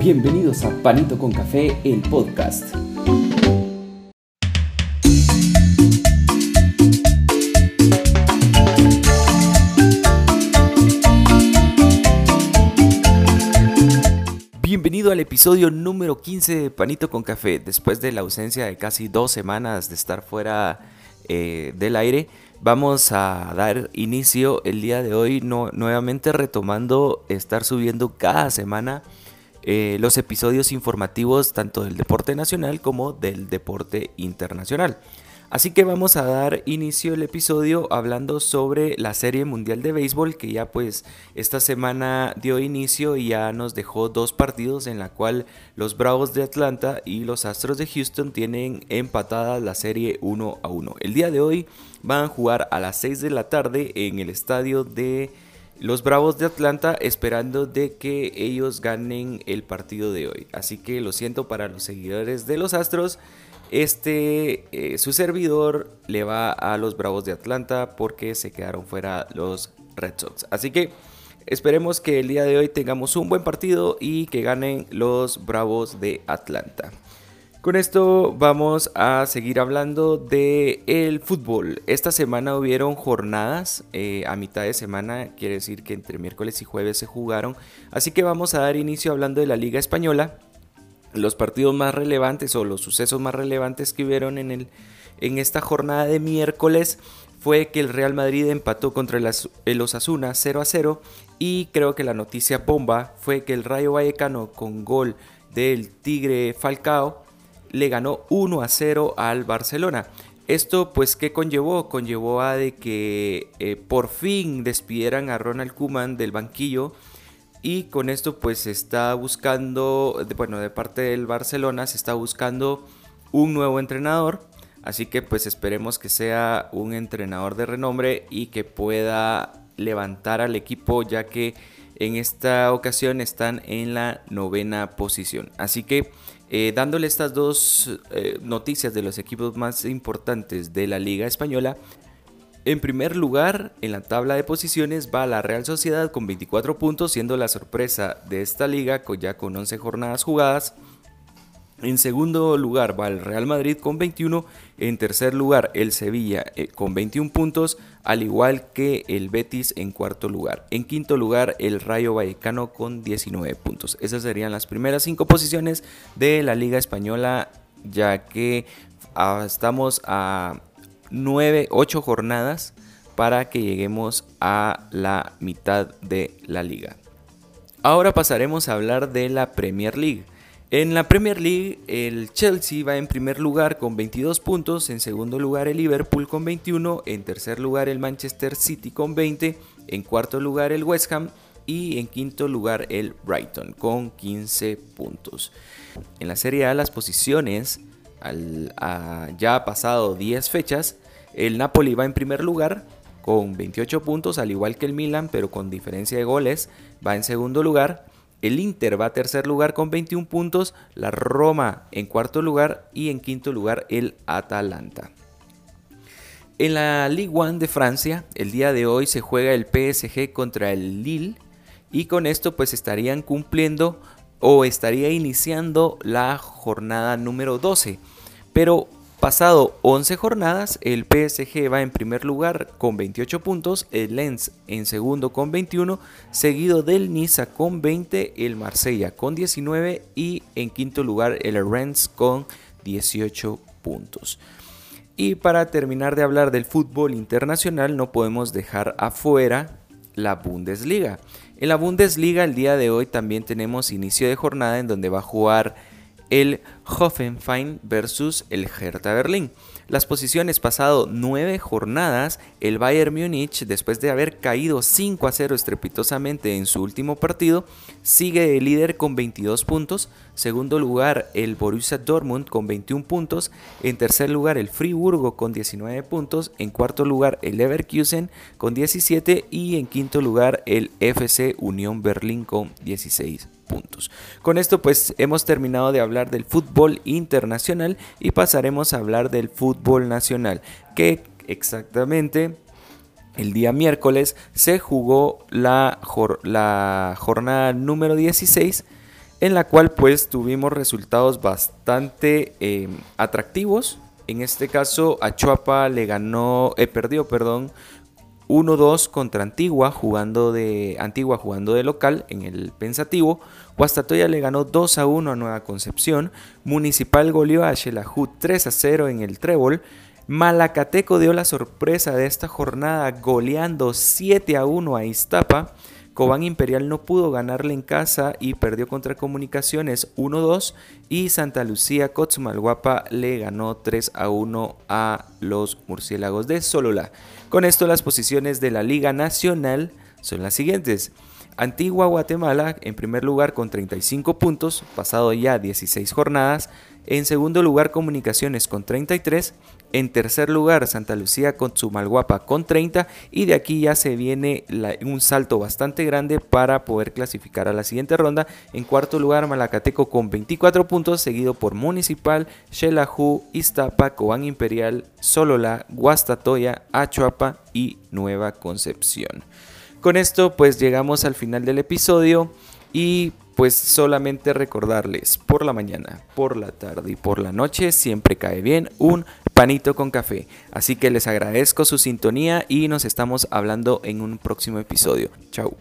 Bienvenidos a Panito con Café, el podcast. Bienvenido al episodio número 15 de Panito con Café. Después de la ausencia de casi dos semanas de estar fuera eh, del aire, vamos a dar inicio el día de hoy nuevamente retomando estar subiendo cada semana eh, los episodios informativos tanto del deporte nacional como del deporte internacional. Así que vamos a dar inicio al episodio hablando sobre la Serie Mundial de Béisbol que ya pues esta semana dio inicio y ya nos dejó dos partidos en la cual los Bravos de Atlanta y los Astros de Houston tienen empatada la serie 1 a 1. El día de hoy van a jugar a las 6 de la tarde en el estadio de los Bravos de Atlanta esperando de que ellos ganen el partido de hoy. Así que lo siento para los seguidores de los Astros. Este, eh, su servidor le va a los Bravos de Atlanta porque se quedaron fuera los Red Sox. Así que esperemos que el día de hoy tengamos un buen partido y que ganen los Bravos de Atlanta. Con esto vamos a seguir hablando de el fútbol. Esta semana hubieron jornadas eh, a mitad de semana, quiere decir que entre miércoles y jueves se jugaron. Así que vamos a dar inicio hablando de la Liga Española. Los partidos más relevantes o los sucesos más relevantes que hubieron en, el, en esta jornada de miércoles fue que el Real Madrid empató contra el Osasuna 0 a 0 y creo que la noticia bomba fue que el Rayo Vallecano con gol del Tigre Falcao le ganó 1 a 0 al Barcelona. Esto pues ¿qué conllevó? Conllevó a de que eh, por fin despidieran a Ronald Kuman del banquillo y con esto pues se está buscando, bueno de parte del Barcelona se está buscando un nuevo entrenador. Así que pues esperemos que sea un entrenador de renombre y que pueda levantar al equipo ya que en esta ocasión están en la novena posición. Así que eh, dándole estas dos eh, noticias de los equipos más importantes de la Liga Española, en primer lugar, en la tabla de posiciones va la Real Sociedad con 24 puntos, siendo la sorpresa de esta liga ya con 11 jornadas jugadas. En segundo lugar va el Real Madrid con 21. En tercer lugar el Sevilla eh, con 21 puntos, al igual que el Betis en cuarto lugar. En quinto lugar el Rayo Vallecano con 19 puntos. Esas serían las primeras cinco posiciones de la Liga Española, ya que estamos a 9, 8 jornadas para que lleguemos a la mitad de la liga. Ahora pasaremos a hablar de la Premier League. En la Premier League, el Chelsea va en primer lugar con 22 puntos, en segundo lugar el Liverpool con 21, en tercer lugar el Manchester City con 20, en cuarto lugar el West Ham y en quinto lugar el Brighton con 15 puntos. En la Serie A las posiciones, ya ha pasado 10 fechas, el Napoli va en primer lugar con 28 puntos, al igual que el Milan, pero con diferencia de goles, va en segundo lugar. El Inter va a tercer lugar con 21 puntos, la Roma en cuarto lugar y en quinto lugar el Atalanta. En la Ligue 1 de Francia, el día de hoy se juega el PSG contra el Lille y con esto pues estarían cumpliendo o estaría iniciando la jornada número 12. Pero Pasado 11 jornadas, el PSG va en primer lugar con 28 puntos, el Lens en segundo con 21, seguido del Niza con 20, el Marsella con 19 y en quinto lugar el Rennes con 18 puntos. Y para terminar de hablar del fútbol internacional, no podemos dejar afuera la Bundesliga. En la Bundesliga el día de hoy también tenemos inicio de jornada en donde va a jugar el Hoffenheim versus el Hertha Berlín. Las posiciones pasado nueve jornadas, el Bayern Múnich, después de haber caído 5 a 0 estrepitosamente en su último partido, sigue el líder con 22 puntos. Segundo lugar, el Borussia Dortmund con 21 puntos. En tercer lugar, el Friburgo con 19 puntos. En cuarto lugar, el Leverkusen con 17. Y en quinto lugar, el FC Unión Berlín con 16 puntos. Con esto pues hemos terminado de hablar del fútbol internacional y pasaremos a hablar del fútbol nacional, que exactamente el día miércoles se jugó la, la jornada número 16 en la cual pues tuvimos resultados bastante eh, atractivos. En este caso, Achuapa le ganó, eh, perdió, perdón, 1-2 contra Antigua, jugando de Antigua jugando de local en el Pensativo. Guastatoya le ganó 2 1 a Nueva Concepción. Municipal goleó a Xelajú 3 0 en el Trébol. Malacateco dio la sorpresa de esta jornada goleando 7 a 1 a Iztapa. Cobán Imperial no pudo ganarle en casa y perdió contra Comunicaciones 1-2 y Santa Lucía Cotzmalguapa le ganó 3 a 1 a los Murciélagos de Solola. Con esto las posiciones de la Liga Nacional son las siguientes. Antigua Guatemala en primer lugar con 35 puntos, pasado ya 16 jornadas. En segundo lugar Comunicaciones con 33. En tercer lugar Santa Lucía con Sumalguapa con 30. Y de aquí ya se viene un salto bastante grande para poder clasificar a la siguiente ronda. En cuarto lugar Malacateco con 24 puntos, seguido por Municipal, Xelajú, Iztapa, Cobán Imperial, Solola, Guastatoya, Achuapa y Nueva Concepción. Con esto pues llegamos al final del episodio y pues solamente recordarles por la mañana, por la tarde y por la noche siempre cae bien un panito con café. Así que les agradezco su sintonía y nos estamos hablando en un próximo episodio. Chao.